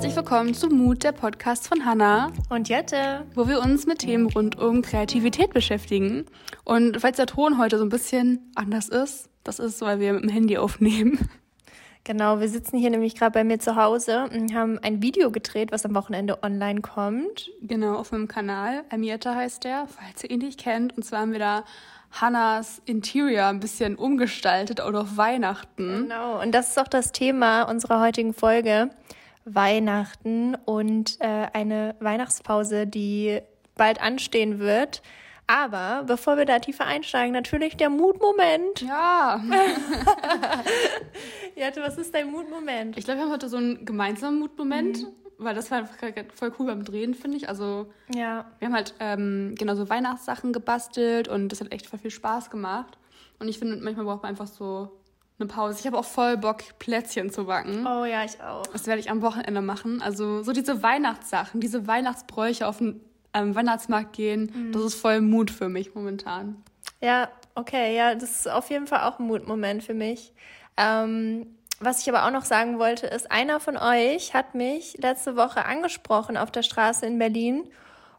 Herzlich willkommen zu Mut, der Podcast von Hanna und Jette, wo wir uns mit Themen rund um Kreativität beschäftigen. Und falls der Ton heute so ein bisschen anders ist, das ist, weil wir mit dem Handy aufnehmen. Genau, wir sitzen hier nämlich gerade bei mir zu Hause und haben ein Video gedreht, was am Wochenende online kommt. Genau, auf meinem Kanal. Amietta heißt der, falls ihr ihn nicht kennt. Und zwar haben wir da Hannas Interior ein bisschen umgestaltet oder auf Weihnachten. Genau, und das ist auch das Thema unserer heutigen Folge. Weihnachten und äh, eine Weihnachtspause, die bald anstehen wird. Aber bevor wir da tiefer einsteigen, natürlich der Mutmoment. Ja. Jette, was ist dein Mutmoment? Ich glaube, wir haben heute so einen gemeinsamen Mutmoment. Mhm weil das war voll cool beim Drehen, finde ich. Also ja. wir haben halt ähm, genau so Weihnachtssachen gebastelt und das hat echt voll viel Spaß gemacht. Und ich finde, manchmal braucht man einfach so eine Pause. Ich habe auch voll Bock, Plätzchen zu backen. Oh ja, ich auch. Das werde ich am Wochenende machen. Also so diese Weihnachtssachen, diese Weihnachtsbräuche auf den ähm, Weihnachtsmarkt gehen, mhm. das ist voll Mut für mich momentan. Ja, okay, ja, das ist auf jeden Fall auch ein Mutmoment für mich. Ähm, was ich aber auch noch sagen wollte, ist, einer von euch hat mich letzte Woche angesprochen auf der Straße in Berlin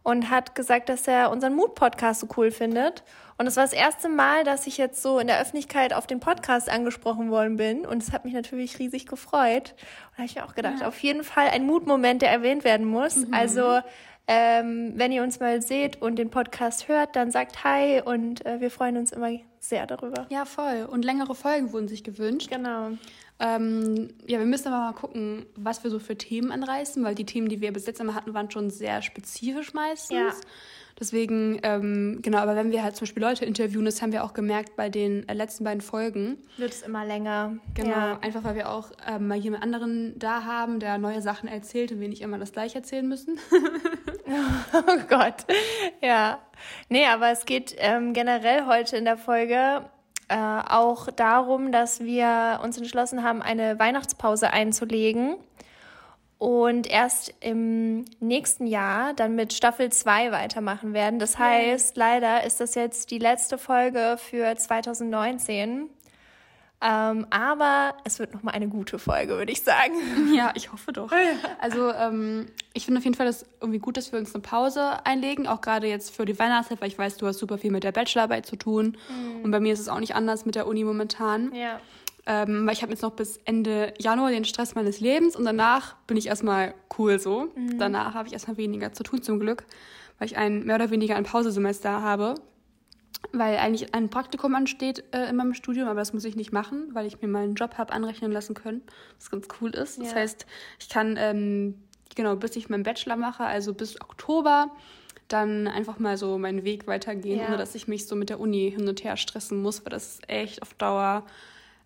und hat gesagt, dass er unseren Mut-Podcast so cool findet. Und es war das erste Mal, dass ich jetzt so in der Öffentlichkeit auf den Podcast angesprochen worden bin. Und es hat mich natürlich riesig gefreut. Und da habe ich mir auch gedacht, ja. auf jeden Fall ein Mutmoment, der erwähnt werden muss. Mhm. Also ähm, wenn ihr uns mal seht und den Podcast hört, dann sagt Hi und äh, wir freuen uns immer sehr darüber. Ja, voll. Und längere Folgen wurden sich gewünscht. Genau. Ähm, ja, wir müssen aber mal gucken, was wir so für Themen anreißen, weil die Themen, die wir bis jetzt immer hatten, waren schon sehr spezifisch meistens. Ja. Deswegen, ähm, genau, aber wenn wir halt zum Beispiel Leute interviewen, das haben wir auch gemerkt bei den äh, letzten beiden Folgen. Wird es immer länger. Genau, ja. einfach weil wir auch ähm, mal jemand anderen da haben, der neue Sachen erzählt und wir nicht immer das gleiche erzählen müssen. oh Gott, ja. Nee, aber es geht ähm, generell heute in der Folge äh, auch darum, dass wir uns entschlossen haben, eine Weihnachtspause einzulegen und erst im nächsten Jahr dann mit Staffel 2 weitermachen werden. Das heißt, leider ist das jetzt die letzte Folge für 2019. Ähm, aber es wird nochmal eine gute Folge, würde ich sagen. Ja, ich hoffe doch. Also ähm, ich finde auf jeden Fall das irgendwie gut, dass wir uns eine Pause einlegen, auch gerade jetzt für die Weihnachtszeit, weil ich weiß, du hast super viel mit der Bachelorarbeit zu tun. Mhm. Und bei mir ist es auch nicht anders mit der Uni momentan. Ja. Ähm, weil ich habe jetzt noch bis Ende Januar den Stress meines Lebens und danach bin ich erstmal cool so. Mhm. Danach habe ich erstmal weniger zu tun zum Glück, weil ich ein mehr oder weniger ein Pausesemester habe weil eigentlich ein Praktikum ansteht äh, in meinem Studium, aber das muss ich nicht machen, weil ich mir meinen Job habe anrechnen lassen können, was ganz cool ist. Ja. Das heißt, ich kann, ähm, genau, bis ich meinen Bachelor mache, also bis Oktober, dann einfach mal so meinen Weg weitergehen, ja. ohne dass ich mich so mit der Uni hin und her stressen muss, weil das ist echt auf Dauer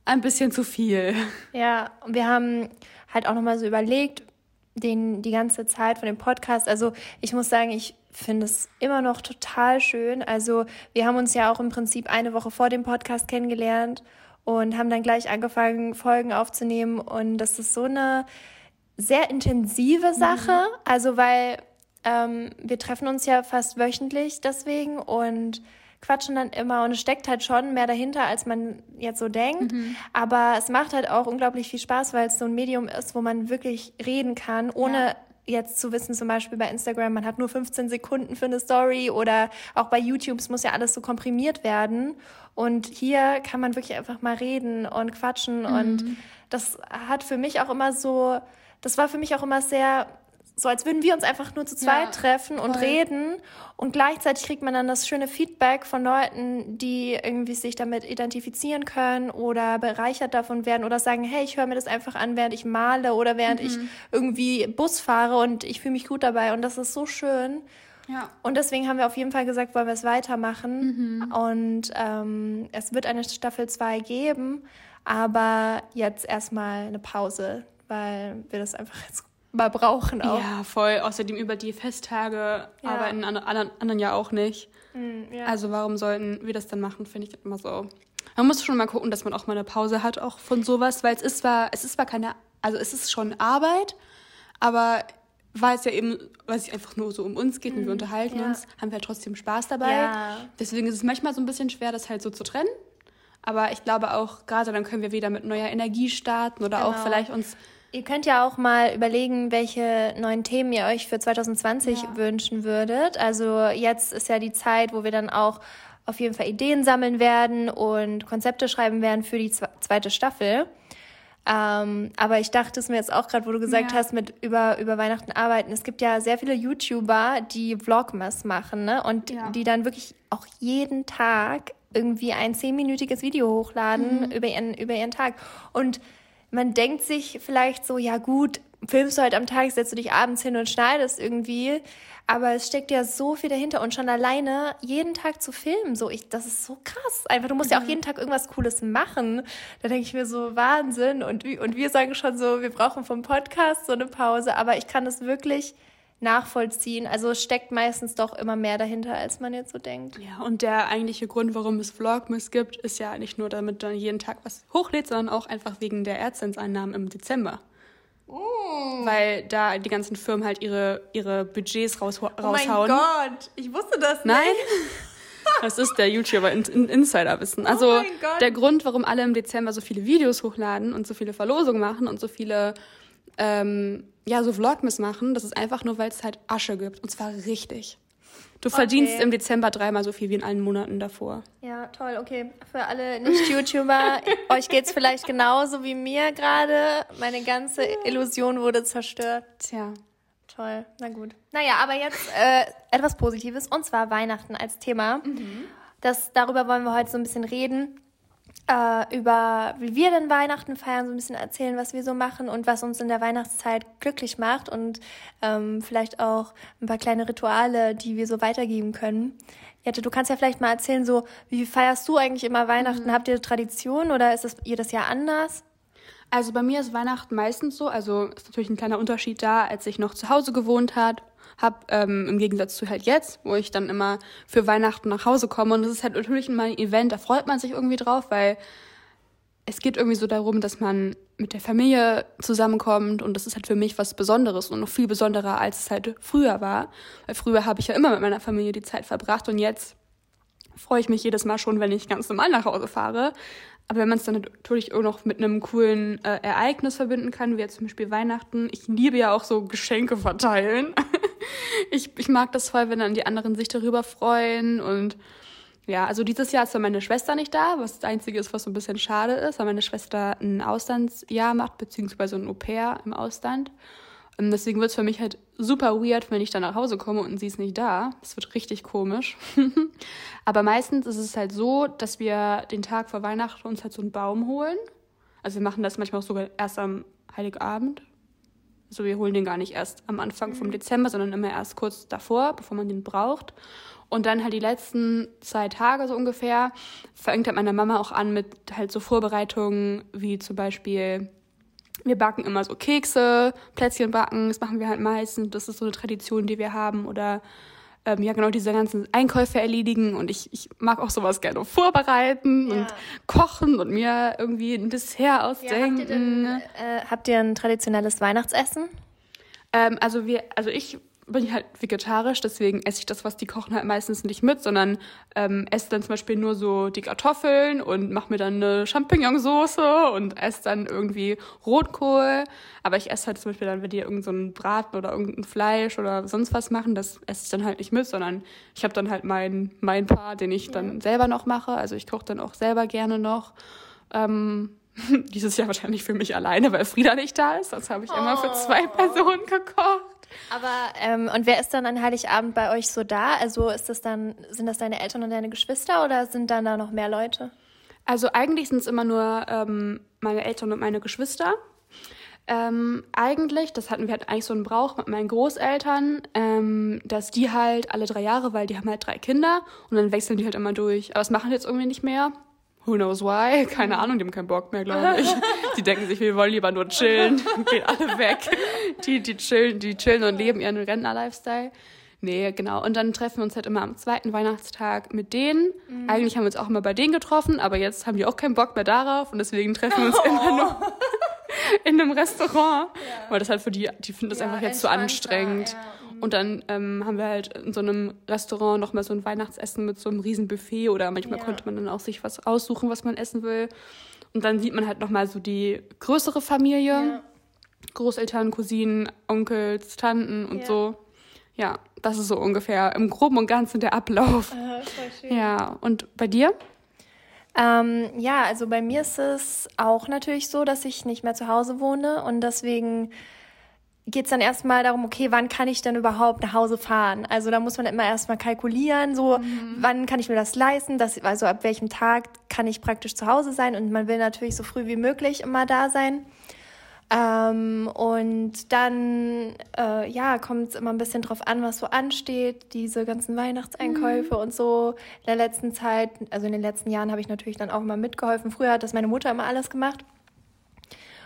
ein bisschen zu viel. Ja, und wir haben halt auch nochmal so überlegt, den, die ganze Zeit von dem Podcast. Also ich muss sagen, ich finde es immer noch total schön. Also wir haben uns ja auch im Prinzip eine Woche vor dem Podcast kennengelernt und haben dann gleich angefangen, Folgen aufzunehmen. Und das ist so eine sehr intensive Sache. Mhm. Also weil ähm, wir treffen uns ja fast wöchentlich deswegen und quatschen dann immer und es steckt halt schon mehr dahinter, als man jetzt so denkt. Mhm. Aber es macht halt auch unglaublich viel Spaß, weil es so ein Medium ist, wo man wirklich reden kann, ohne ja jetzt zu wissen, zum Beispiel bei Instagram, man hat nur 15 Sekunden für eine Story oder auch bei YouTube, es muss ja alles so komprimiert werden. Und hier kann man wirklich einfach mal reden und quatschen. Mhm. Und das hat für mich auch immer so, das war für mich auch immer sehr so als würden wir uns einfach nur zu zweit ja, treffen und voll. reden und gleichzeitig kriegt man dann das schöne Feedback von Leuten, die irgendwie sich damit identifizieren können oder bereichert davon werden oder sagen, hey, ich höre mir das einfach an, während ich male oder während mhm. ich irgendwie Bus fahre und ich fühle mich gut dabei und das ist so schön. Ja. Und deswegen haben wir auf jeden Fall gesagt, wollen wir es weitermachen. Mhm. Und ähm, es wird eine Staffel 2 geben, aber jetzt erstmal eine Pause, weil wir das einfach jetzt mal brauchen auch. Ja, voll. Außerdem über die Festtage ja. arbeiten anderen, anderen ja auch nicht. Mhm, ja. Also warum sollten wir das dann machen, finde ich immer so. Man muss schon mal gucken, dass man auch mal eine Pause hat, auch von sowas, weil es ist zwar, es ist zwar keine, also es ist schon Arbeit, aber weil es ja eben, weil es einfach nur so um uns geht und wir mhm, unterhalten ja. uns, haben wir halt trotzdem Spaß dabei. Deswegen ist es manchmal so ein bisschen schwer, das halt so zu trennen. Aber ich glaube auch, gerade dann können wir wieder mit neuer Energie starten oder genau. auch vielleicht uns Ihr könnt ja auch mal überlegen, welche neuen Themen ihr euch für 2020 ja. wünschen würdet. Also jetzt ist ja die Zeit, wo wir dann auch auf jeden Fall Ideen sammeln werden und Konzepte schreiben werden für die zweite Staffel. Ähm, aber ich dachte es mir jetzt auch gerade, wo du gesagt ja. hast, mit über, über Weihnachten arbeiten. Es gibt ja sehr viele YouTuber, die Vlogmas machen, ne? Und ja. die dann wirklich auch jeden Tag irgendwie ein zehnminütiges Video hochladen mhm. über, ihren, über ihren Tag. Und man denkt sich vielleicht so, ja gut, filmst du halt am Tag, setzt du dich abends hin und schneidest irgendwie. Aber es steckt ja so viel dahinter und schon alleine jeden Tag zu filmen, so ich, das ist so krass. Einfach, du musst ja auch mhm. jeden Tag irgendwas Cooles machen. Da denke ich mir so Wahnsinn und und wir sagen schon so, wir brauchen vom Podcast so eine Pause, aber ich kann das wirklich nachvollziehen. Also es steckt meistens doch immer mehr dahinter, als man jetzt so denkt. Ja, und der eigentliche Grund, warum es Vlogmas gibt, ist ja nicht nur, damit man jeden Tag was hochlädt, sondern auch einfach wegen der AdSense-Einnahmen im Dezember. Mm. Weil da die ganzen Firmen halt ihre, ihre Budgets raus, raushauen. Oh mein Gott, ich wusste das nicht. Nein? Das ist der YouTuber in, in Insiderwissen. Also oh der Grund, warum alle im Dezember so viele Videos hochladen und so viele Verlosungen machen und so viele ähm, ja so Vlogmas machen, das ist einfach nur, weil es halt Asche gibt und zwar richtig. Du okay. verdienst im Dezember dreimal so viel wie in allen Monaten davor. Ja, toll, okay. Für alle Nicht-YouTuber, euch geht es vielleicht genauso wie mir gerade. Meine ganze Illusion wurde zerstört. Tja. Toll, na gut. Naja, aber jetzt äh, etwas Positives und zwar Weihnachten als Thema. Mhm. Das, darüber wollen wir heute so ein bisschen reden äh, über, wie wir denn Weihnachten feiern, so ein bisschen erzählen, was wir so machen und was uns in der Weihnachtszeit glücklich macht und ähm, vielleicht auch ein paar kleine Rituale, die wir so weitergeben können. Jette, du kannst ja vielleicht mal erzählen, so, wie feierst du eigentlich immer Weihnachten? Mhm. Habt ihr Tradition oder ist das jedes Jahr anders? Also bei mir ist Weihnachten meistens so, also ist natürlich ein kleiner Unterschied da, als ich noch zu Hause gewohnt hat, habe, ähm, im Gegensatz zu halt jetzt, wo ich dann immer für Weihnachten nach Hause komme. Und das ist halt natürlich immer ein Event, da freut man sich irgendwie drauf, weil es geht irgendwie so darum, dass man mit der Familie zusammenkommt und das ist halt für mich was Besonderes und noch viel besonderer, als es halt früher war. Weil früher habe ich ja immer mit meiner Familie die Zeit verbracht und jetzt freue ich mich jedes Mal schon, wenn ich ganz normal nach Hause fahre. Aber wenn man es dann natürlich auch noch mit einem coolen äh, Ereignis verbinden kann, wie jetzt zum Beispiel Weihnachten. Ich liebe ja auch so Geschenke verteilen. ich, ich mag das voll, wenn dann die anderen sich darüber freuen. Und ja, also dieses Jahr ist zwar meine Schwester nicht da, was das Einzige ist, was so ein bisschen schade ist, weil meine Schwester ein Auslandsjahr macht, beziehungsweise ein Au-pair im Ausland. Und deswegen wird es für mich halt super weird, wenn ich dann nach Hause komme und sie ist nicht da. Das wird richtig komisch. Aber meistens ist es halt so, dass wir den Tag vor Weihnachten uns halt so einen Baum holen. Also wir machen das manchmal auch sogar erst am Heiligabend. Also wir holen den gar nicht erst am Anfang vom mhm. Dezember, sondern immer erst kurz davor, bevor man den braucht. Und dann halt die letzten zwei Tage so ungefähr fängt halt meine Mama auch an mit halt so Vorbereitungen wie zum Beispiel wir backen immer so Kekse, Plätzchen backen, das machen wir halt meistens. Das ist so eine Tradition, die wir haben. Oder ähm, ja, genau diese ganzen Einkäufe erledigen. Und ich, ich mag auch sowas gerne vorbereiten ja. und kochen und mir irgendwie ein Dessert ausdenken. Ja, habt, ihr denn, äh, habt ihr ein traditionelles Weihnachtsessen? Ähm, also wir, also ich bin ich halt vegetarisch, deswegen esse ich das, was die kochen, halt meistens nicht mit, sondern ähm, esse dann zum Beispiel nur so die Kartoffeln und mache mir dann eine Champignonsauce und esse dann irgendwie Rotkohl. Aber ich esse halt zum Beispiel dann, wenn die irgendeinen so Braten oder irgendein Fleisch oder sonst was machen, das esse ich dann halt nicht mit, sondern ich habe dann halt meinen mein Paar, den ich dann ja. selber noch mache. Also ich koche dann auch selber gerne noch. Ähm, dieses Jahr wahrscheinlich für mich alleine, weil Frieda nicht da ist. Das habe ich oh. immer für zwei oh. Personen gekocht. Aber ähm, und wer ist dann an Heiligabend bei euch so da? Also ist das dann, sind das deine Eltern und deine Geschwister oder sind dann da noch mehr Leute? Also eigentlich sind es immer nur ähm, meine Eltern und meine Geschwister. Ähm, eigentlich, das hatten wir halt eigentlich so einen Brauch mit meinen Großeltern, ähm, dass die halt alle drei Jahre, weil die haben halt drei Kinder und dann wechseln die halt immer durch. Aber das machen die jetzt irgendwie nicht mehr. Who knows why? Keine Ahnung, die haben keinen Bock mehr, glaube ich. Die denken sich, wir wollen lieber nur chillen, gehen alle weg. Die, die chillen, die chillen und leben ihren Rentner-Lifestyle. Nee, genau. Und dann treffen wir uns halt immer am zweiten Weihnachtstag mit denen. Mhm. Eigentlich haben wir uns auch immer bei denen getroffen, aber jetzt haben die auch keinen Bock mehr darauf und deswegen treffen wir uns oh. immer nur in einem Restaurant. Ja. Weil das halt für die, die finden das ja, einfach jetzt zu anstrengend. Ja. Und dann ähm, haben wir halt in so einem Restaurant nochmal so ein Weihnachtsessen mit so einem riesen Buffet oder manchmal ja. konnte man dann auch sich was aussuchen, was man essen will. Und dann sieht man halt nochmal so die größere Familie. Ja. Großeltern, Cousinen, Onkels, Tanten und ja. so. Ja, das ist so ungefähr im Groben und Ganzen der Ablauf. Äh, voll schön. Ja, und bei dir? Ähm, ja, also bei mir ist es auch natürlich so, dass ich nicht mehr zu Hause wohne und deswegen geht es dann erstmal darum, okay, wann kann ich denn überhaupt nach Hause fahren? Also da muss man immer erstmal kalkulieren, so mhm. wann kann ich mir das leisten, dass, also ab welchem Tag kann ich praktisch zu Hause sein und man will natürlich so früh wie möglich immer da sein. Ähm, und dann, äh, ja, kommt es immer ein bisschen drauf an, was so ansteht, diese ganzen Weihnachtseinkäufe mhm. und so. In der letzten Zeit, also in den letzten Jahren habe ich natürlich dann auch immer mitgeholfen. Früher hat das meine Mutter immer alles gemacht.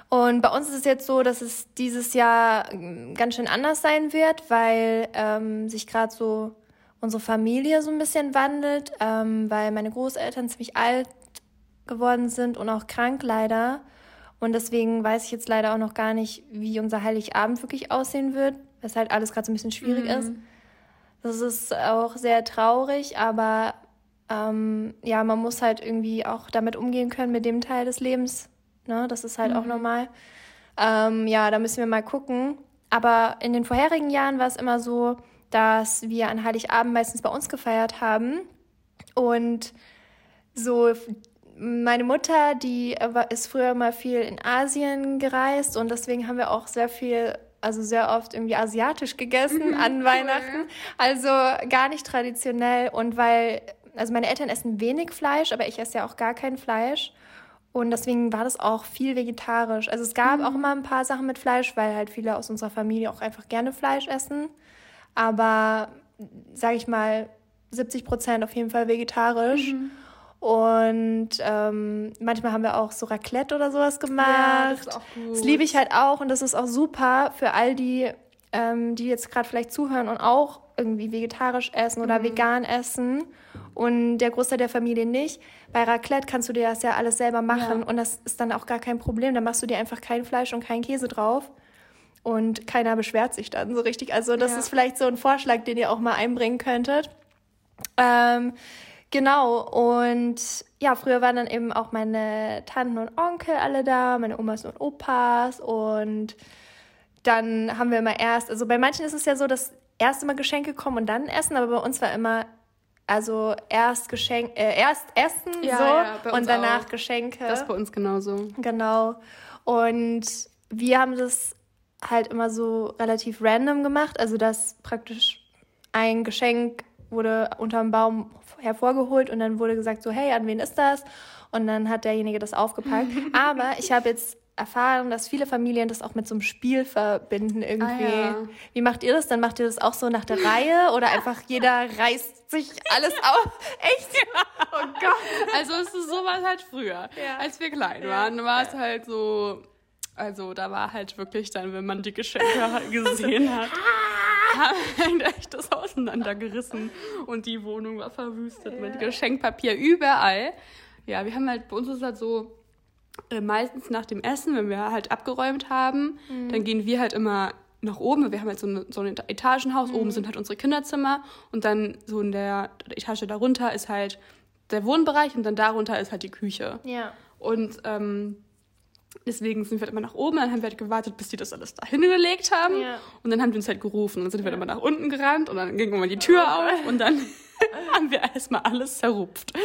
Und bei uns ist es jetzt so, dass es dieses Jahr ähm, ganz schön anders sein wird, weil ähm, sich gerade so unsere Familie so ein bisschen wandelt, ähm, weil meine Großeltern ziemlich alt geworden sind und auch krank leider. Und deswegen weiß ich jetzt leider auch noch gar nicht, wie unser Heiligabend wirklich aussehen wird, weshalb alles gerade so ein bisschen schwierig mhm. ist. Das ist auch sehr traurig, aber ähm, ja, man muss halt irgendwie auch damit umgehen können mit dem Teil des Lebens. Ne? Das ist halt mhm. auch normal. Ähm, ja, da müssen wir mal gucken. Aber in den vorherigen Jahren war es immer so, dass wir an Heiligabend meistens bei uns gefeiert haben. Und so meine Mutter, die ist früher mal viel in Asien gereist und deswegen haben wir auch sehr viel, also sehr oft irgendwie asiatisch gegessen mhm, an Weihnachten. Also gar nicht traditionell und weil, also meine Eltern essen wenig Fleisch, aber ich esse ja auch gar kein Fleisch. Und deswegen war das auch viel vegetarisch. Also es gab mhm. auch immer ein paar Sachen mit Fleisch, weil halt viele aus unserer Familie auch einfach gerne Fleisch essen. Aber sage ich mal, 70 Prozent auf jeden Fall vegetarisch. Mhm. Und ähm, manchmal haben wir auch so Raclette oder sowas gemacht. Ja, das ist auch gut. Das liebe ich halt auch und das ist auch super für all die, ähm, die jetzt gerade vielleicht zuhören und auch irgendwie vegetarisch essen oder mhm. vegan essen und der Großteil der Familie nicht. Bei Raclette kannst du dir das ja alles selber machen ja. und das ist dann auch gar kein Problem. Da machst du dir einfach kein Fleisch und kein Käse drauf und keiner beschwert sich dann so richtig. Also das ja. ist vielleicht so ein Vorschlag, den ihr auch mal einbringen könntet. Ähm, Genau, und ja, früher waren dann eben auch meine Tanten und Onkel alle da, meine Omas und Opas und dann haben wir immer erst, also bei manchen ist es ja so, dass erst immer Geschenke kommen und dann essen, aber bei uns war immer also erst Geschenk, äh, erst Essen ja, so ja, und danach auch. Geschenke. Das ist bei uns genauso. Genau. Und wir haben das halt immer so relativ random gemacht, also dass praktisch ein Geschenk wurde unterm Baum hervorgeholt und dann wurde gesagt so, hey, an wen ist das? Und dann hat derjenige das aufgepackt. Aber ich habe jetzt erfahren, dass viele Familien das auch mit so einem Spiel verbinden irgendwie. Ah, ja. Wie macht ihr das? Dann macht ihr das auch so nach der Reihe oder einfach jeder reißt sich alles auf? Echt? Ja. Oh Gott. Also es ist sowas halt früher, ja. als wir klein waren, war es halt so, also da war halt wirklich dann, wenn man die Geschenke gesehen hat. haben echt das auseinandergerissen und die Wohnung war verwüstet ja. mit Geschenkpapier überall. Ja, wir haben halt, bei uns ist halt so, äh, meistens nach dem Essen, wenn wir halt abgeräumt haben, mhm. dann gehen wir halt immer nach oben. Wir haben halt so, eine, so ein Etagenhaus, mhm. oben sind halt unsere Kinderzimmer und dann so in der Etage darunter ist halt der Wohnbereich und dann darunter ist halt die Küche. Ja. Und ähm, Deswegen sind wir halt immer nach oben, dann haben wir halt gewartet, bis die das alles da hingelegt haben. Ja. Und dann haben die uns halt gerufen. Und dann sind wir ja. immer nach unten gerannt und dann ging immer die Tür oh. auf und dann haben wir erstmal alles zerrupft.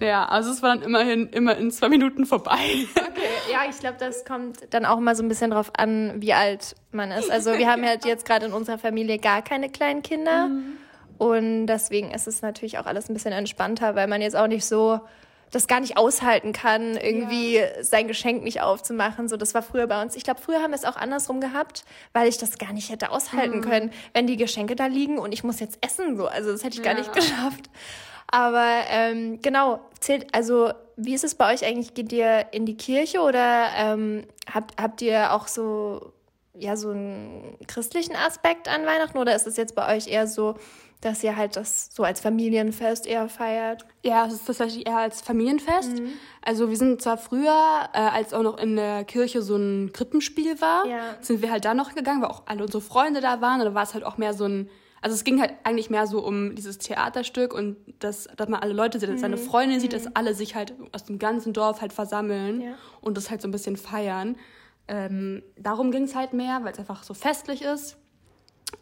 Ja. also es war dann immerhin immer in zwei Minuten vorbei. Okay, ja, ich glaube, das kommt dann auch mal so ein bisschen drauf an, wie alt man ist. Also wir haben halt jetzt gerade in unserer Familie gar keine kleinen Kinder. Mhm. Und deswegen ist es natürlich auch alles ein bisschen entspannter, weil man jetzt auch nicht so das gar nicht aushalten kann, irgendwie ja. sein Geschenk nicht aufzumachen. So, das war früher bei uns. Ich glaube, früher haben wir es auch andersrum gehabt, weil ich das gar nicht hätte aushalten mhm. können, wenn die Geschenke da liegen und ich muss jetzt essen. So, also das hätte ich ja. gar nicht geschafft. Aber ähm, genau, zählt, also wie ist es bei euch eigentlich? Geht ihr in die Kirche oder ähm, habt, habt ihr auch so, ja, so einen christlichen Aspekt an Weihnachten oder ist es jetzt bei euch eher so, dass ihr halt das so als Familienfest eher feiert. Ja, es ist tatsächlich eher als Familienfest. Mhm. Also wir sind zwar früher, äh, als auch noch in der Kirche so ein Krippenspiel war, ja. sind wir halt da noch gegangen, weil auch alle unsere Freunde da waren. Und da war es halt auch mehr so ein, also es ging halt eigentlich mehr so um dieses Theaterstück und dass, dass man alle Leute sieht, dass mhm. seine Freundin sieht, dass mhm. alle sich halt aus dem ganzen Dorf halt versammeln ja. und das halt so ein bisschen feiern. Ähm, darum ging es halt mehr, weil es einfach so festlich ist.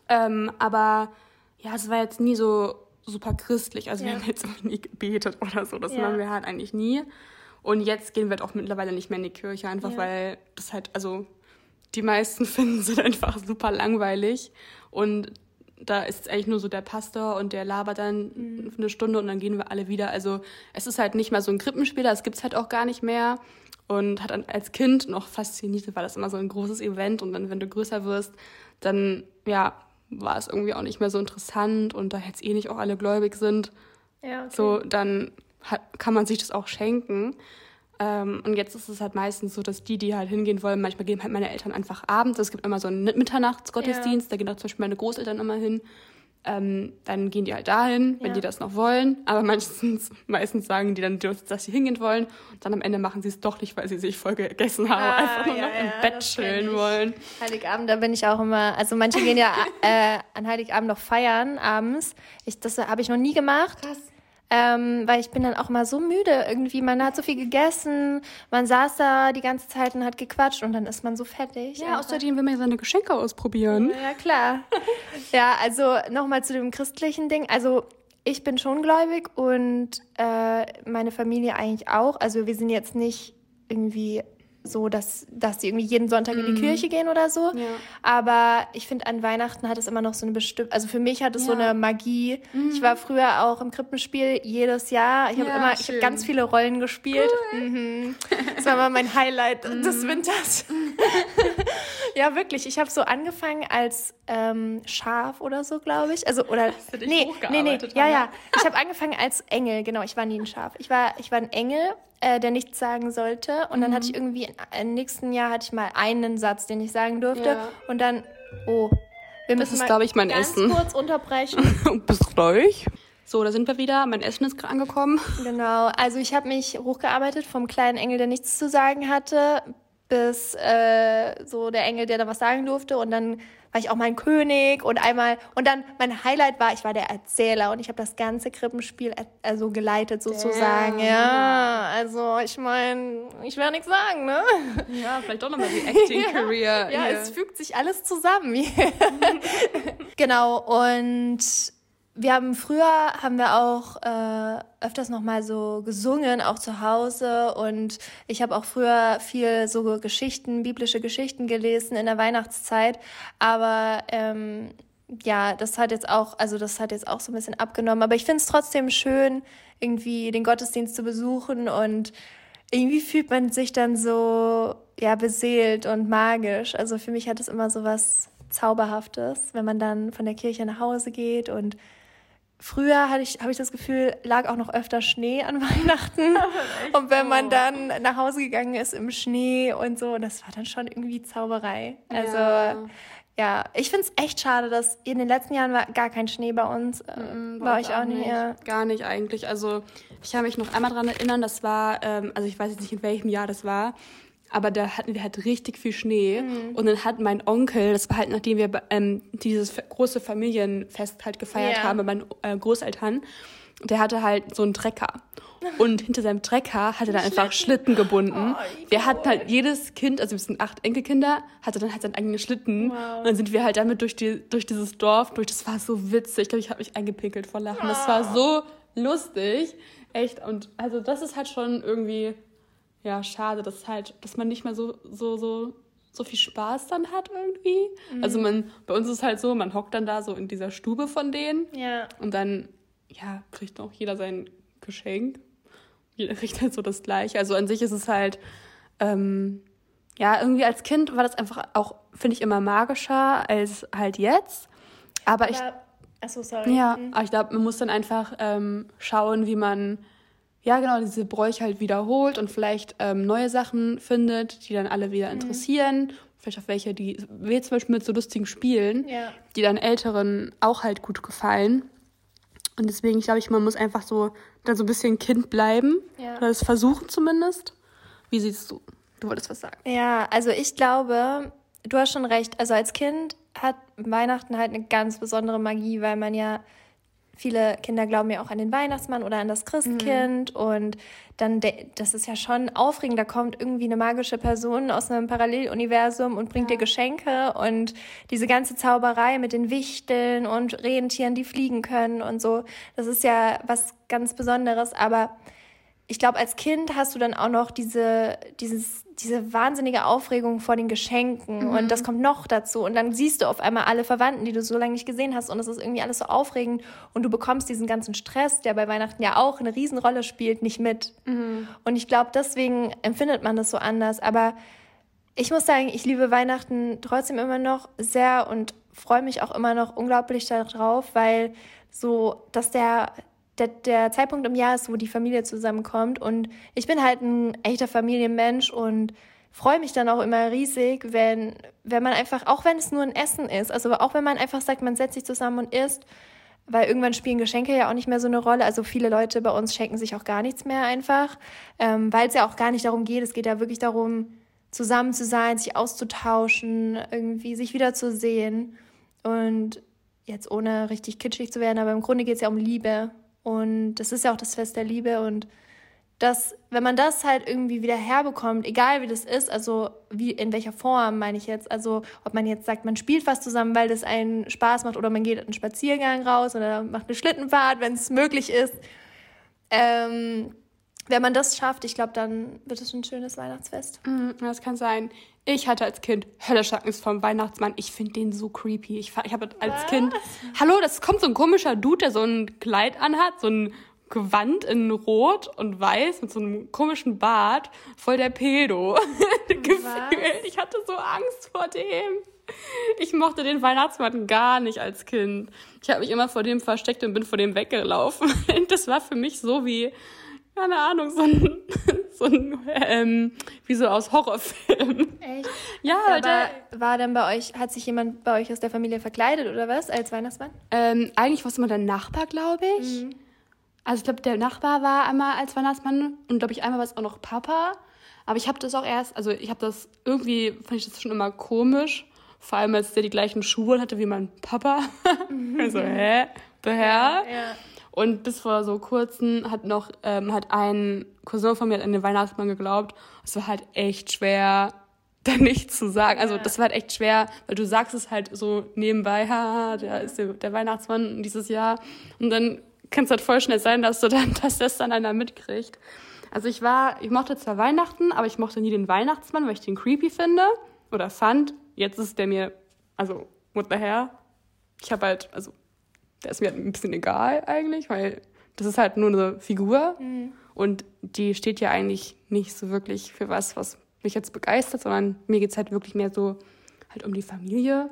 Ähm, aber ja, es war jetzt nie so super christlich. Also ja. wir haben jetzt auch nie gebetet oder so. Das ja. machen wir halt eigentlich nie. Und jetzt gehen wir halt auch mittlerweile nicht mehr in die Kirche, einfach ja. weil das halt, also die meisten finden es einfach super langweilig. Und da ist eigentlich nur so der Pastor und der labert dann mhm. eine Stunde und dann gehen wir alle wieder. Also es ist halt nicht mal so ein Krippenspiel, das gibt es halt auch gar nicht mehr. Und hat als Kind noch fasziniert, war das immer so ein großes Event. Und dann, wenn du größer wirst, dann, ja, war es irgendwie auch nicht mehr so interessant. Und da jetzt eh nicht auch alle gläubig sind, ja, okay. so, dann hat, kann man sich das auch schenken. Ähm, und jetzt ist es halt meistens so, dass die, die halt hingehen wollen, manchmal gehen halt meine Eltern einfach abends. Es gibt immer so einen Mitternachtsgottesdienst, ja. da gehen auch zum Beispiel meine Großeltern immer hin. Ähm, dann gehen die halt dahin, wenn ja. die das noch wollen. Aber meistens, meistens sagen die dann, dass sie hingehen wollen. Und dann am Ende machen sie es doch nicht, weil sie sich voll gegessen haben, ah, einfach nur ja, noch ja, im Bett chillen wollen. Heiligabend, da bin ich auch immer. Also manche gehen ja äh, an Heiligabend noch feiern abends. Ich, das habe ich noch nie gemacht. Krass. Ähm, weil ich bin dann auch mal so müde irgendwie. Man hat so viel gegessen, man saß da die ganze Zeit und hat gequatscht und dann ist man so fertig. Ja, außerdem will man ja seine Geschenke ausprobieren. Ja, klar. ja, also nochmal zu dem christlichen Ding. Also ich bin schon gläubig und äh, meine Familie eigentlich auch. Also wir sind jetzt nicht irgendwie so, dass, dass die irgendwie jeden Sonntag in die mhm. Kirche gehen oder so. Ja. Aber ich finde, an Weihnachten hat es immer noch so eine bestimmte, also für mich hat es ja. so eine Magie. Mm. Ich war früher auch im Krippenspiel jedes Jahr. Ich habe ja, immer, ich habe ganz viele Rollen gespielt. Cool. Mhm. Das war immer mein Highlight mm. des Winters. ja, wirklich. Ich habe so angefangen als ähm, Schaf oder so, glaube ich. Also, oder, nee, nee, nee, ja, ja. Ich habe angefangen als Engel, genau. Ich war nie ein Schaf. Ich war, ich war ein Engel äh, der nichts sagen sollte. Und dann hatte ich mhm. irgendwie im nächsten Jahr hatte ich mal einen Satz, den ich sagen durfte. Ja. Und dann, oh, wir müssen das ist, glaube ich, mein ganz Essen. kurz unterbrechen. Bis gleich. So, da sind wir wieder. Mein Essen ist gerade angekommen. Genau. Also ich habe mich hochgearbeitet vom kleinen Engel, der nichts zu sagen hatte, bis äh, so der Engel, der da was sagen durfte. Und dann war ich auch mein König und einmal und dann mein Highlight war, ich war der Erzähler und ich habe das ganze Krippenspiel also geleitet sozusagen. Damn. Ja, also ich meine, ich werde nichts sagen, ne? Ja, vielleicht doch nochmal die Acting Career. ja, ja es fügt sich alles zusammen. genau und wir haben früher haben wir auch äh, öfters noch mal so gesungen, auch zu Hause. Und ich habe auch früher viel so Geschichten, biblische Geschichten gelesen in der Weihnachtszeit, aber ähm, ja, das hat jetzt auch, also das hat jetzt auch so ein bisschen abgenommen, aber ich finde es trotzdem schön, irgendwie den Gottesdienst zu besuchen. Und irgendwie fühlt man sich dann so ja beseelt und magisch. Also für mich hat es immer so was Zauberhaftes, wenn man dann von der Kirche nach Hause geht und Früher hatte ich, habe ich das Gefühl, lag auch noch öfter Schnee an Weihnachten. Und wenn man dann nach Hause gegangen ist im Schnee und so, das war dann schon irgendwie Zauberei. Also ja, ja ich finde es echt schade, dass in den letzten Jahren war gar kein Schnee bei uns. Mhm, war ich auch nicht. nicht. Gar nicht eigentlich. Also ich kann mich noch einmal daran erinnern, das war, ähm, also ich weiß jetzt nicht, in welchem Jahr das war aber da hatten wir halt richtig viel Schnee. Mhm. Und dann hat mein Onkel, das war halt nachdem wir ähm, dieses große Familienfest halt gefeiert ja. haben mit meinen äh, Großeltern, der hatte halt so einen Trecker. Und hinter seinem Trecker hatte er dann einfach Schlitten gebunden. Oh, wir hatten halt jedes Kind, also wir sind acht Enkelkinder, hatte dann halt seinen eigenen Schlitten. Wow. Und dann sind wir halt damit durch, die, durch dieses Dorf durch. Das war so witzig. Ich glaube, ich habe mich eingepinkelt vor Lachen. Das war so lustig. Echt. Und also das ist halt schon irgendwie ja, schade, dass halt, dass man nicht mehr so, so, so, so viel Spaß dann hat irgendwie. Mhm. Also man, bei uns ist es halt so, man hockt dann da so in dieser Stube von denen. Ja. Und dann, ja, kriegt auch jeder sein Geschenk. Jeder kriegt halt so das Gleiche. Also an sich ist es halt, ähm, ja, irgendwie als Kind war das einfach auch, finde ich, immer magischer als halt jetzt. Aber, ich. Achso, sorry. Ja, mhm. aber ich glaube, man muss dann einfach ähm, schauen, wie man ja, genau, diese Bräuche halt wiederholt und vielleicht ähm, neue Sachen findet, die dann alle wieder mhm. interessieren. Mhm. Vielleicht auch welche, die, wie zum Beispiel mit so lustigen Spielen, ja. die dann Älteren auch halt gut gefallen. Und deswegen glaube ich, man muss einfach so dann so ein bisschen Kind bleiben. Ja. Oder das versuchen zumindest. Wie siehst du? Du wolltest was sagen. Ja, also ich glaube, du hast schon recht. Also als Kind hat Weihnachten halt eine ganz besondere Magie, weil man ja viele Kinder glauben ja auch an den Weihnachtsmann oder an das Christkind mhm. und dann, das ist ja schon aufregend, da kommt irgendwie eine magische Person aus einem Paralleluniversum und bringt ja. dir Geschenke und diese ganze Zauberei mit den Wichteln und Rentieren, die fliegen können und so, das ist ja was ganz Besonderes, aber ich glaube, als Kind hast du dann auch noch diese, dieses, diese wahnsinnige Aufregung vor den Geschenken mhm. und das kommt noch dazu und dann siehst du auf einmal alle Verwandten, die du so lange nicht gesehen hast und es ist irgendwie alles so aufregend und du bekommst diesen ganzen Stress, der bei Weihnachten ja auch eine Riesenrolle spielt, nicht mit. Mhm. Und ich glaube, deswegen empfindet man das so anders, aber ich muss sagen, ich liebe Weihnachten trotzdem immer noch sehr und freue mich auch immer noch unglaublich darauf, weil so, dass der der, der Zeitpunkt im Jahr ist, wo die Familie zusammenkommt. Und ich bin halt ein echter Familienmensch und freue mich dann auch immer riesig, wenn, wenn man einfach, auch wenn es nur ein Essen ist, also auch wenn man einfach sagt, man setzt sich zusammen und isst, weil irgendwann spielen Geschenke ja auch nicht mehr so eine Rolle. Also viele Leute bei uns schenken sich auch gar nichts mehr einfach, ähm, weil es ja auch gar nicht darum geht. Es geht ja wirklich darum, zusammen zu sein, sich auszutauschen, irgendwie sich wiederzusehen. Und jetzt ohne richtig kitschig zu werden, aber im Grunde geht es ja um Liebe. Und das ist ja auch das Fest der Liebe. Und das, wenn man das halt irgendwie wieder herbekommt, egal wie das ist, also wie in welcher Form meine ich jetzt, also ob man jetzt sagt, man spielt was zusammen, weil das einen Spaß macht, oder man geht einen Spaziergang raus oder macht eine Schlittenfahrt, wenn es möglich ist. Ähm, wenn man das schafft, ich glaube, dann wird es ein schönes Weihnachtsfest. Mhm, das kann sein. Ich hatte als Kind höllische Angst vom Weihnachtsmann. Ich finde den so creepy. Ich, ich habe als Was? Kind. Hallo, das kommt so ein komischer Dude, der so ein Kleid anhat, so ein Gewand in Rot und Weiß mit so einem komischen Bart, voll der Pedo. Gefühlt. Ich hatte so Angst vor dem. Ich mochte den Weihnachtsmann gar nicht als Kind. Ich habe mich immer vor dem versteckt und bin vor dem weggelaufen. Das war für mich so wie keine Ahnung, so ein, so ein ähm, wie so aus Horrorfilmen. Echt? Ja, Aber der, war dann bei euch, hat sich jemand bei euch aus der Familie verkleidet oder was, als Weihnachtsmann? Ähm, eigentlich war es immer der Nachbar, glaube ich. Mhm. Also ich glaube, der Nachbar war einmal als Weihnachtsmann und glaube ich einmal war es auch noch Papa. Aber ich habe das auch erst, also ich habe das irgendwie, fand ich das schon immer komisch. Vor allem, als der die gleichen Schuhe hatte wie mein Papa. Mhm. also, hä? Der Herr? Ja, ja. Und bis vor so kurzem hat noch ähm, hat ein Cousin von mir an den Weihnachtsmann geglaubt. Es war halt echt schwer, da nichts zu sagen. Also das war halt echt schwer, weil du sagst es halt so nebenbei, haha, der ist der, der Weihnachtsmann dieses Jahr. Und dann kann es halt voll schnell sein, dass du dann, dass das dann einer mitkriegt. Also ich war, ich mochte zwar Weihnachten, aber ich mochte nie den Weihnachtsmann, weil ich den creepy finde oder fand. Jetzt ist der mir, also what the hell? Ich habe halt, also der ist mir halt ein bisschen egal eigentlich, weil das ist halt nur eine Figur mhm. und die steht ja eigentlich nicht so wirklich für was, was mich jetzt begeistert, sondern mir geht es halt wirklich mehr so halt um die Familie.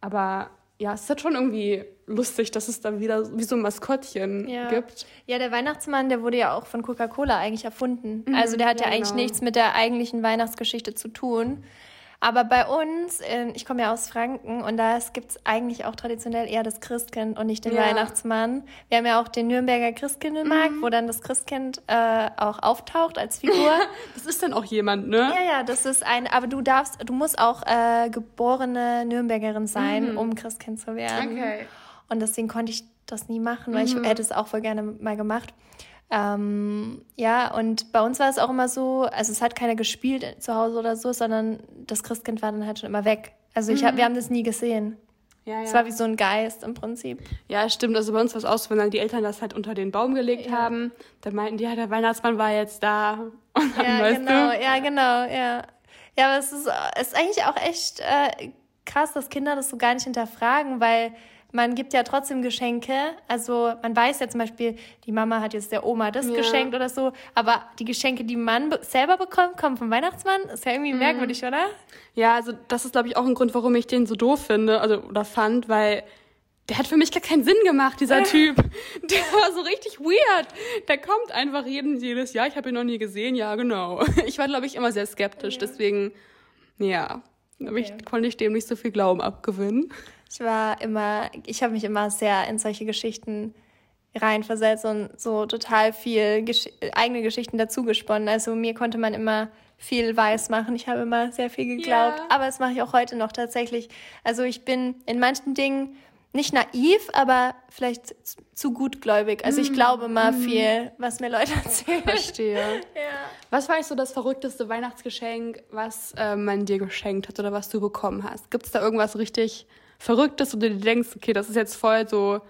Aber ja, es ist halt schon irgendwie lustig, dass es dann wieder wie so ein Maskottchen ja. gibt. Ja, der Weihnachtsmann, der wurde ja auch von Coca-Cola eigentlich erfunden. Mhm, also der hat ja, ja eigentlich genau. nichts mit der eigentlichen Weihnachtsgeschichte zu tun. Aber bei uns, ich komme ja aus Franken und da gibt es eigentlich auch traditionell eher das Christkind und nicht den ja. Weihnachtsmann. Wir haben ja auch den Nürnberger Christkindlmarkt, mhm. wo dann das Christkind äh, auch auftaucht als Figur. das ist dann auch jemand, ne? Ja, ja, das ist ein, aber du darfst, du musst auch äh, geborene Nürnbergerin sein, mhm. um Christkind zu werden. Okay. Und deswegen konnte ich das nie machen, weil mhm. ich hätte es auch voll gerne mal gemacht. Ähm, ja, und bei uns war es auch immer so, also es hat keiner gespielt zu Hause oder so, sondern das Christkind war dann halt schon immer weg. Also ich hab, mhm. wir haben das nie gesehen. Ja, ja. Es war wie so ein Geist im Prinzip. Ja, stimmt. Also bei uns war es auch so, wenn dann die Eltern das halt unter den Baum gelegt ja. haben, dann meinten die, ja, der Weihnachtsmann war jetzt da. Und dann, ja, genau, du? ja, genau, ja. Ja, aber es ist, ist eigentlich auch echt äh, krass, dass Kinder das so gar nicht hinterfragen, weil man gibt ja trotzdem Geschenke. Also man weiß ja zum Beispiel, die Mama hat jetzt der Oma das ja. geschenkt oder so, aber die Geschenke, die man selber bekommt, kommen vom Weihnachtsmann. Ist ja irgendwie mhm. merkwürdig, oder? Ja, also das ist, glaube ich, auch ein Grund, warum ich den so doof finde, also oder fand, weil der hat für mich gar keinen Sinn gemacht, dieser Typ. Der war so richtig weird. Der kommt einfach jeden, jedes Jahr. Ich habe ihn noch nie gesehen. Ja, genau. Ich war, glaube ich, immer sehr skeptisch. Deswegen, ja, okay. ich, konnte ich dem nicht so viel Glauben abgewinnen. Ich war immer, ich habe mich immer sehr in solche Geschichten reinversetzt und so total viel Gesch eigene Geschichten dazu gesponnen. Also mir konnte man immer viel weiß machen. Ich habe immer sehr viel geglaubt. Yeah. Aber das mache ich auch heute noch tatsächlich. Also ich bin in manchen Dingen nicht naiv, aber vielleicht zu gutgläubig. Also ich glaube mal mm. viel, was mir Leute erzählen. Verstehe. ja. Was war eigentlich so das verrückteste Weihnachtsgeschenk, was äh, man dir geschenkt hat oder was du bekommen hast? Gibt es da irgendwas richtig Verrücktes, wo du dir denkst, okay, das ist jetzt voll so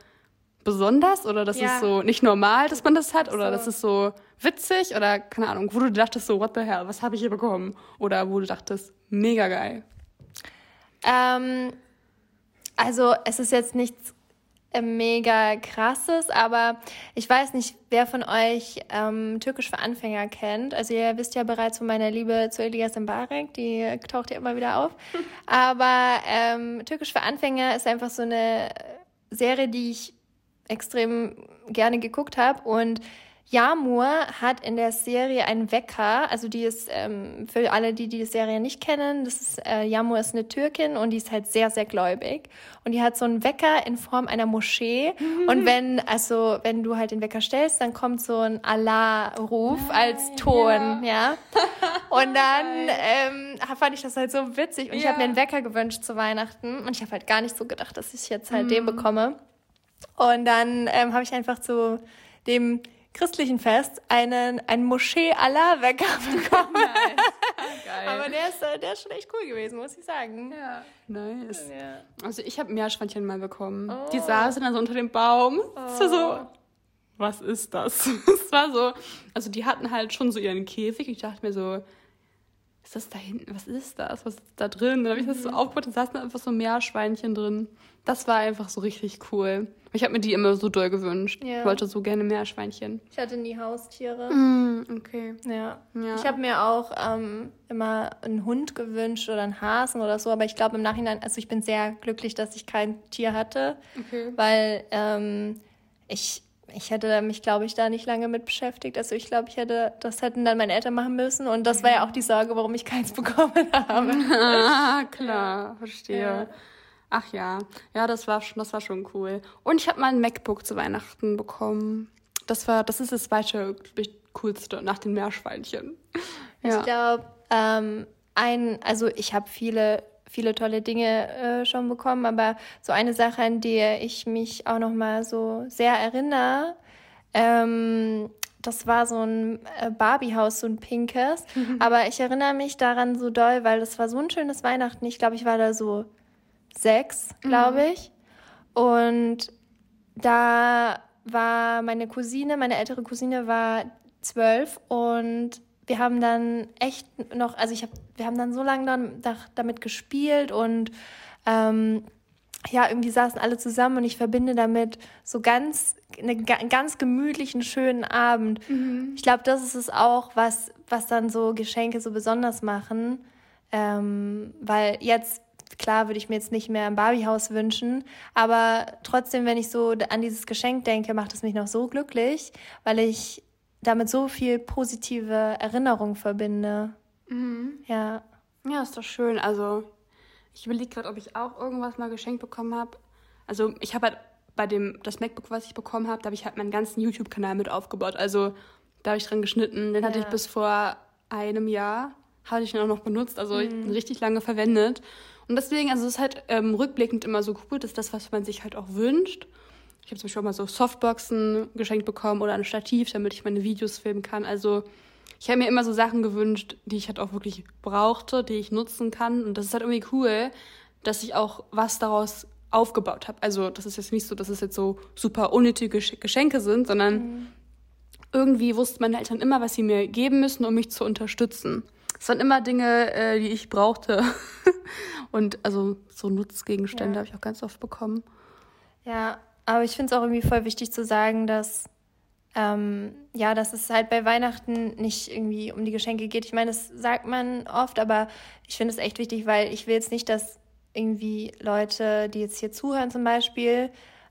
besonders oder das ja. ist so nicht normal, dass man das hat oder so. das ist so witzig oder keine Ahnung, wo du dachtest so, what the hell, was habe ich hier bekommen? Oder wo du dachtest, mega geil. Ähm, also es ist jetzt nichts mega krasses, aber ich weiß nicht, wer von euch ähm, Türkisch für Anfänger kennt. Also ihr wisst ja bereits von meiner Liebe zu Elias Mbarek, die taucht ja immer wieder auf. aber ähm, Türkisch für Anfänger ist einfach so eine Serie, die ich extrem gerne geguckt habe und Yamur hat in der Serie einen Wecker, also die ist ähm, für alle, die die Serie nicht kennen, das ist äh, Yamur ist eine Türkin und die ist halt sehr sehr gläubig und die hat so einen Wecker in Form einer Moschee mhm. und wenn also wenn du halt den Wecker stellst, dann kommt so ein Allah-Ruf als Ton, ja. ja? Und dann ähm, fand ich das halt so witzig und ja. ich habe mir einen Wecker gewünscht zu Weihnachten und ich habe halt gar nicht so gedacht, dass ich jetzt halt mhm. den bekomme. Und dann ähm, habe ich einfach zu dem christlichen Fest einen, einen Moschee-Allah-Wecker bekommen. Nice. Aber der ist, äh, der ist schon echt cool gewesen, muss ich sagen. Ja, nice. Ja. Also ich habe Meerschweinchen mal bekommen. Oh. Die saßen dann so unter dem Baum. Oh. Das war so, was ist das? Es war so, also die hatten halt schon so ihren Käfig. Ich dachte mir so, ist das da hinten? Was ist das? Was ist da drin? Dann habe ich das so mhm. aufgebaut und saßen einfach so Meerschweinchen drin. Das war einfach so richtig cool. Ich habe mir die immer so doll gewünscht. Ja. Ich wollte so gerne Meerschweinchen. Ich hatte nie Haustiere. Mm, okay. Ja. ja. Ich habe mir auch ähm, immer einen Hund gewünscht oder einen Hasen oder so, aber ich glaube im Nachhinein, also ich bin sehr glücklich, dass ich kein Tier hatte, okay. weil ähm, ich ich hätte mich, glaube ich, da nicht lange mit beschäftigt. Also ich glaube, ich hätte, das hätten dann meine Eltern machen müssen. Und das war ja auch die Sorge, warum ich keins bekommen habe. ah, klar, verstehe. Ja. Ach ja, ja, das war schon, das war schon cool. Und ich habe mal ein MacBook zu Weihnachten bekommen. Das war, das ist das zweite coolste nach den Meerschweinchen. Ja. Ich glaube, ähm, ein, also ich habe viele, viele tolle Dinge äh, schon bekommen, aber so eine Sache, an die ich mich auch noch mal so sehr erinnere, ähm, das war so ein äh, Barbiehaus, so ein pinkes. Mhm. Aber ich erinnere mich daran so doll, weil das war so ein schönes Weihnachten. Ich glaube, ich war da so sechs, glaube mhm. ich. Und da war meine Cousine, meine ältere Cousine war zwölf und wir haben dann echt noch, also ich habe, wir haben dann so lange dann damit gespielt und ähm, ja, irgendwie saßen alle zusammen und ich verbinde damit so ganz, einen ganz gemütlichen, schönen Abend. Mhm. Ich glaube, das ist es auch, was, was dann so Geschenke so besonders machen. Ähm, weil jetzt Klar würde ich mir jetzt nicht mehr ein Barbiehaus wünschen, aber trotzdem, wenn ich so an dieses Geschenk denke, macht es mich noch so glücklich, weil ich damit so viel positive Erinnerung verbinde. Mhm. Ja. Ja, ist doch schön. Also, ich überlege gerade, ob ich auch irgendwas mal geschenkt bekommen habe. Also, ich habe halt bei dem, das MacBook, was ich bekommen habe, da habe ich halt meinen ganzen YouTube-Kanal mit aufgebaut. Also, da habe ich dran geschnitten. Den ja. hatte ich bis vor einem Jahr, hatte ich ihn auch noch benutzt, also mhm. richtig lange verwendet. Und deswegen, also es ist halt ähm, rückblickend immer so gut, ist das, was man sich halt auch wünscht. Ich habe zum Beispiel auch mal so Softboxen geschenkt bekommen oder ein Stativ, damit ich meine Videos filmen kann. Also ich habe mir immer so Sachen gewünscht, die ich halt auch wirklich brauchte, die ich nutzen kann. Und das ist halt irgendwie cool, dass ich auch was daraus aufgebaut habe. Also das ist jetzt nicht so, dass es jetzt so super unnötige Geschenke sind, sondern mhm. irgendwie wussten meine Eltern immer, was sie mir geben müssen, um mich zu unterstützen. Es waren immer Dinge, äh, die ich brauchte. Und also so Nutzgegenstände ja. habe ich auch ganz oft bekommen. Ja, aber ich finde es auch irgendwie voll wichtig zu sagen, dass ähm, ja, dass es halt bei Weihnachten nicht irgendwie um die Geschenke geht. Ich meine, das sagt man oft, aber ich finde es echt wichtig, weil ich will jetzt nicht, dass irgendwie Leute, die jetzt hier zuhören zum Beispiel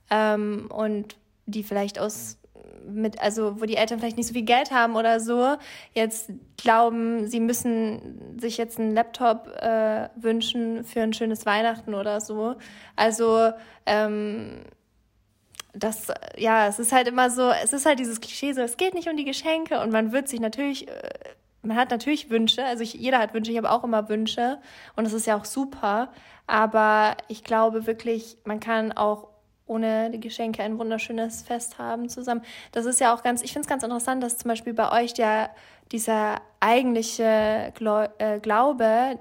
ähm, und die vielleicht aus mit, also wo die Eltern vielleicht nicht so viel Geld haben oder so, jetzt glauben, sie müssen sich jetzt einen Laptop äh, wünschen für ein schönes Weihnachten oder so. Also ähm, das, ja, es ist halt immer so, es ist halt dieses Klischee so, es geht nicht um die Geschenke und man wird sich natürlich, äh, man hat natürlich Wünsche, also ich, jeder hat Wünsche, ich habe auch immer Wünsche und das ist ja auch super, aber ich glaube wirklich, man kann auch ohne die Geschenke ein wunderschönes Fest haben zusammen. Das ist ja auch ganz, ich finde es ganz interessant, dass zum Beispiel bei euch ja dieser eigentliche äh, Glaube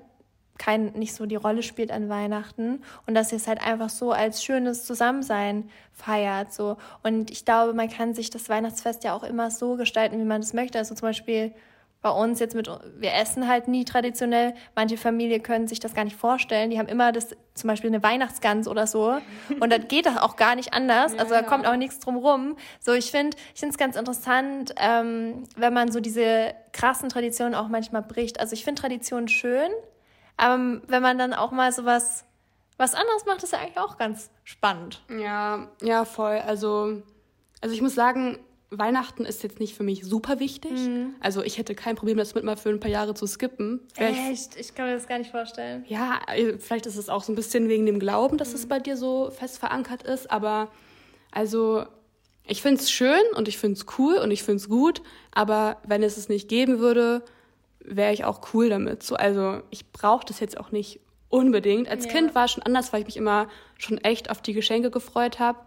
kein, nicht so die Rolle spielt an Weihnachten und dass ihr es halt einfach so als schönes Zusammensein feiert. So. Und ich glaube, man kann sich das Weihnachtsfest ja auch immer so gestalten, wie man es möchte. Also zum Beispiel bei uns jetzt mit, wir essen halt nie traditionell. Manche Familien können sich das gar nicht vorstellen. Die haben immer das, zum Beispiel eine Weihnachtsgans oder so. Und dann geht das auch gar nicht anders. Ja, also da kommt auch nichts drum rum. So, ich finde, ich finde es ganz interessant, ähm, wenn man so diese krassen Traditionen auch manchmal bricht. Also ich finde Traditionen schön, aber wenn man dann auch mal so was, was anderes macht, ist ja eigentlich auch ganz spannend. Ja, ja, voll. Also, also ich muss sagen, Weihnachten ist jetzt nicht für mich super wichtig. Mhm. Also ich hätte kein Problem, das mit mal für ein paar Jahre zu skippen. Echt? Ich, ich kann mir das gar nicht vorstellen. Ja, äh, vielleicht ist es auch so ein bisschen wegen dem Glauben, dass mhm. es bei dir so fest verankert ist. Aber also ich finde es schön und ich finde es cool und ich finde es gut. Aber wenn es es nicht geben würde, wäre ich auch cool damit. So, also ich brauche das jetzt auch nicht unbedingt. Als ja. Kind war es schon anders, weil ich mich immer schon echt auf die Geschenke gefreut habe.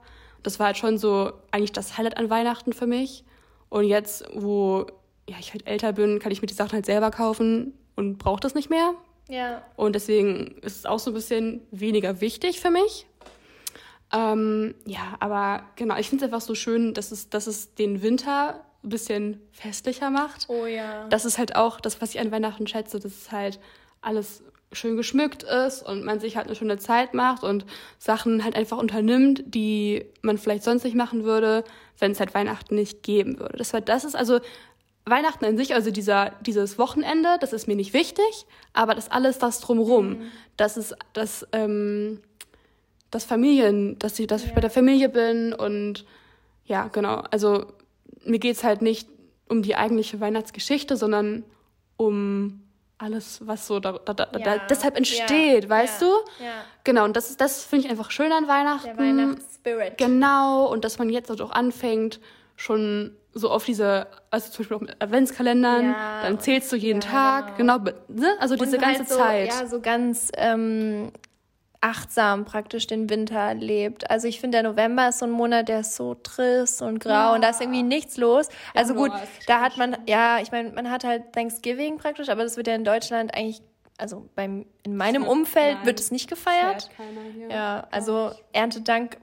Das war halt schon so eigentlich das Highlight an Weihnachten für mich. Und jetzt, wo ja, ich halt älter bin, kann ich mir die Sachen halt selber kaufen und brauche das nicht mehr. Ja. Und deswegen ist es auch so ein bisschen weniger wichtig für mich. Ähm, ja, aber genau, ich finde es einfach so schön, dass es, dass es den Winter ein bisschen festlicher macht. Oh ja. Das ist halt auch das, was ich an Weihnachten schätze, dass es halt alles schön geschmückt ist und man sich halt eine schöne Zeit macht und Sachen halt einfach unternimmt, die man vielleicht sonst nicht machen würde, wenn es halt Weihnachten nicht geben würde. Das war, das ist also Weihnachten an sich, also dieser, dieses Wochenende, das ist mir nicht wichtig, aber das alles, das drumrum, mhm. das ist das, ähm, das Familien, dass ich, dass ja. ich bei der Familie bin und ja, genau. Also mir geht's halt nicht um die eigentliche Weihnachtsgeschichte, sondern um alles, was so da, da, da, ja. deshalb entsteht, ja. weißt ja. du? Ja. Genau, und das, das finde ich einfach schön an Weihnachten. Der Weihnachtsspirit. Genau, und dass man jetzt halt auch anfängt, schon so auf diese, also zum Beispiel auch mit Adventskalendern, dann zählst du jeden Tag, genau, genau ne? also diese und ganze halt so, Zeit. Ja, so ganz ähm, achtsam praktisch den Winter lebt. Also ich finde, der November ist so ein Monat, der ist so trist und grau ja. und da ist irgendwie nichts los. Also gut, da hat man, ja, ich meine, man hat halt Thanksgiving praktisch, aber das wird ja in Deutschland eigentlich, also beim, in meinem Umfeld Nein, wird es nicht gefeiert. Ja, also Erntedank,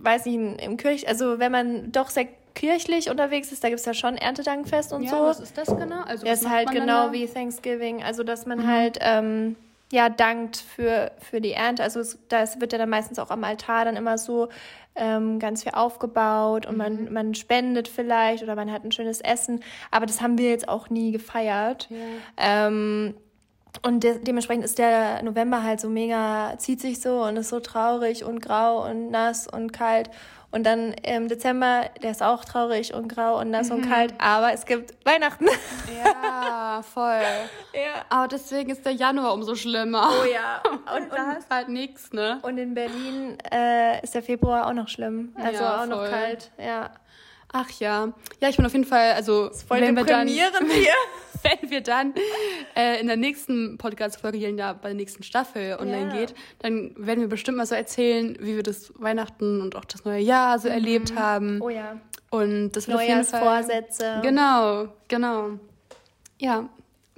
weiß nicht, im Kirch, also wenn man doch sehr kirchlich unterwegs ist, da gibt es ja schon Erntedankfest und ja, so. was ist das genau? Also das ist halt genau wie Thanksgiving, also dass man mhm. halt, ähm, ja dankt für, für die Ernte. Also es, das wird ja dann meistens auch am Altar dann immer so ähm, ganz viel aufgebaut und mhm. man, man spendet vielleicht oder man hat ein schönes Essen. Aber das haben wir jetzt auch nie gefeiert. Ja. Ähm, und de dementsprechend ist der November halt so mega, zieht sich so und ist so traurig und grau und nass und kalt. Und dann im Dezember, der ist auch traurig und grau und nass mhm. und kalt, aber es gibt Weihnachten. Ja, voll. ja. Aber deswegen ist der Januar umso schlimmer. Oh ja. Und, da ist halt nichts, ne? Und in Berlin äh, ist der Februar auch noch schlimm. Also ja, auch noch kalt, ja. Ach ja. Ja, ich bin auf jeden Fall, also voll wenn wir dann, hier. wenn wir dann äh, in der nächsten Podcast-Folge hier in der, bei der nächsten Staffel online ja. geht, dann werden wir bestimmt mal so erzählen, wie wir das Weihnachten und auch das neue Jahr so mhm. erlebt haben. Oh ja. Und das wird Neujahrsvorsätze. Genau, genau. Ja,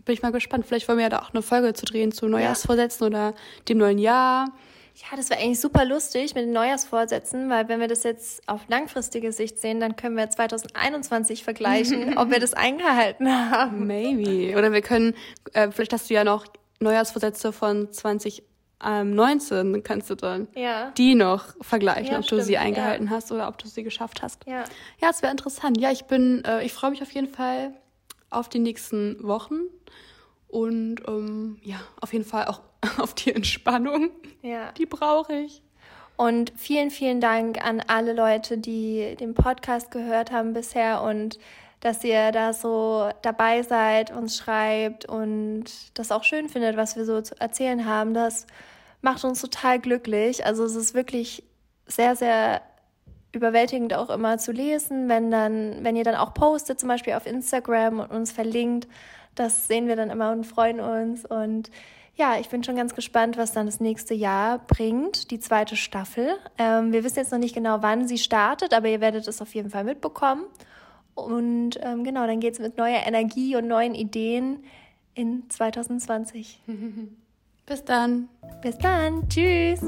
bin ich mal gespannt. Vielleicht wollen wir ja da auch eine Folge zu drehen zu Neujahrsvorsätzen ja. oder dem neuen Jahr. Ja, das wäre eigentlich super lustig mit den Neujahrsvorsätzen, weil wenn wir das jetzt auf langfristige Sicht sehen, dann können wir 2021 vergleichen, ob wir das eingehalten haben. Maybe. Oder wir können, äh, vielleicht hast du ja noch Neujahrsvorsätze von 2019, dann kannst du dann ja. die noch vergleichen, ja, ob stimmt, du sie eingehalten ja. hast oder ob du sie geschafft hast. Ja, ja es wäre interessant. Ja, ich bin, äh, ich freue mich auf jeden Fall auf die nächsten Wochen und ähm, ja, auf jeden Fall auch auf die Entspannung. Ja. Die brauche ich. Und vielen, vielen Dank an alle Leute, die den Podcast gehört haben bisher und dass ihr da so dabei seid, uns schreibt und das auch schön findet, was wir so zu erzählen haben. Das macht uns total glücklich. Also es ist wirklich sehr, sehr überwältigend auch immer zu lesen, wenn dann, wenn ihr dann auch postet, zum Beispiel auf Instagram und uns verlinkt Das sehen wir dann immer und freuen uns. Und ja, ich bin schon ganz gespannt, was dann das nächste Jahr bringt, die zweite Staffel. Ähm, wir wissen jetzt noch nicht genau, wann sie startet, aber ihr werdet es auf jeden Fall mitbekommen. Und ähm, genau, dann geht es mit neuer Energie und neuen Ideen in 2020. Bis dann. Bis dann. Tschüss.